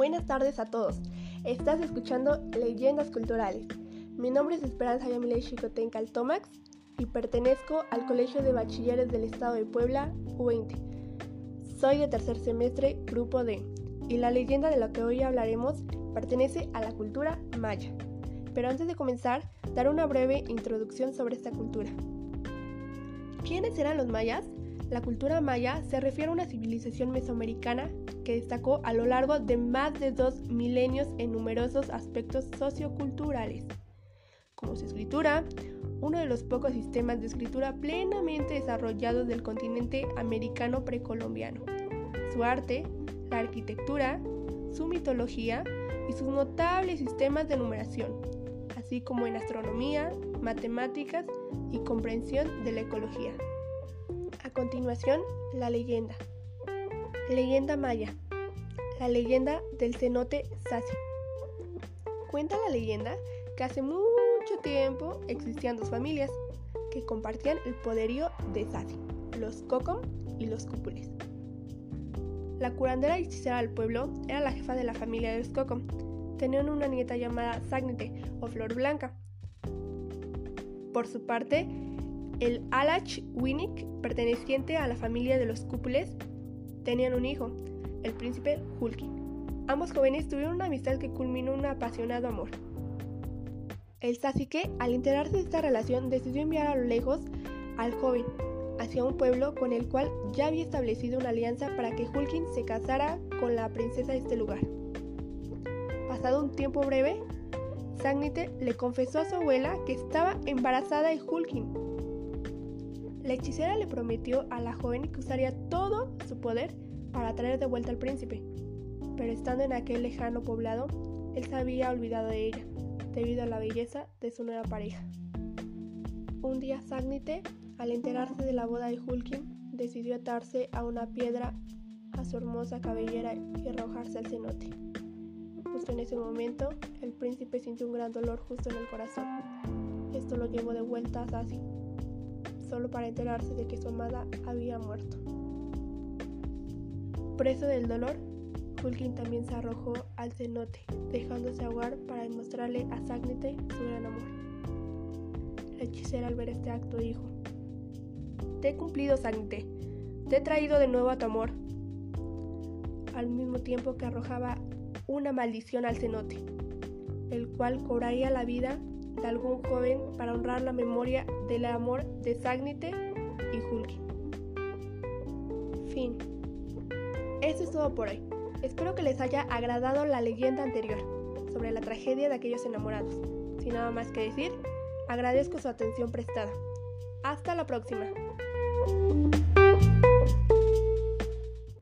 buenas tardes a todos. Estás escuchando Leyendas Culturales. Mi nombre es Esperanza Yamile Chicotenca Altomax y pertenezco al Colegio de Bachilleres del Estado de Puebla, U20. Soy de tercer semestre, grupo D, y la leyenda de la que hoy hablaremos pertenece a la cultura maya. Pero antes de comenzar, dar una breve introducción sobre esta cultura. ¿Quiénes eran los mayas? La cultura maya se refiere a una civilización mesoamericana que destacó a lo largo de más de dos milenios en numerosos aspectos socioculturales, como su escritura, uno de los pocos sistemas de escritura plenamente desarrollados del continente americano precolombiano, su arte, la arquitectura, su mitología y sus notables sistemas de numeración, así como en astronomía, matemáticas y comprensión de la ecología. A continuación, la leyenda. Leyenda maya. La leyenda del cenote Sasi. Cuenta la leyenda que hace mucho tiempo existían dos familias que compartían el poderío de Sasi, los Cocom y los Cúpules. La curandera y hechicera del pueblo era la jefa de la familia de los Cocom. Tenían una nieta llamada Sagnite o Flor Blanca. Por su parte, el Alach Winnick, perteneciente a la familia de los Cúpules, tenían un hijo, el príncipe Hulkin. Ambos jóvenes tuvieron una amistad que culminó en un apasionado amor. El Sasuke, al enterarse de esta relación, decidió enviar a lo lejos al joven hacia un pueblo con el cual ya había establecido una alianza para que Hulkin se casara con la princesa de este lugar. Pasado un tiempo breve, Sagnite le confesó a su abuela que estaba embarazada de Hulkin la hechicera le prometió a la joven que usaría todo su poder para traer de vuelta al príncipe, pero estando en aquel lejano poblado, él se había olvidado de ella, debido a la belleza de su nueva pareja. Un día Sagnite, al enterarse de la boda de Hulkin, decidió atarse a una piedra a su hermosa cabellera y arrojarse al cenote. Justo en ese momento, el príncipe sintió un gran dolor justo en el corazón. Esto lo llevó de vuelta a Sassi, solo para enterarse de que su amada había muerto. Preso del dolor, Hulkin también se arrojó al cenote, dejándose ahogar para demostrarle a Sagnite su gran amor. La hechicera al ver este acto dijo, Te he cumplido, Sagnite, te he traído de nuevo a tu amor, al mismo tiempo que arrojaba una maldición al cenote, el cual cobraría la vida de algún joven para honrar la memoria del amor de Sagnite y Hulkin. Fin. Eso es todo por hoy. Espero que les haya agradado la leyenda anterior sobre la tragedia de aquellos enamorados. Sin nada más que decir, agradezco su atención prestada. Hasta la próxima.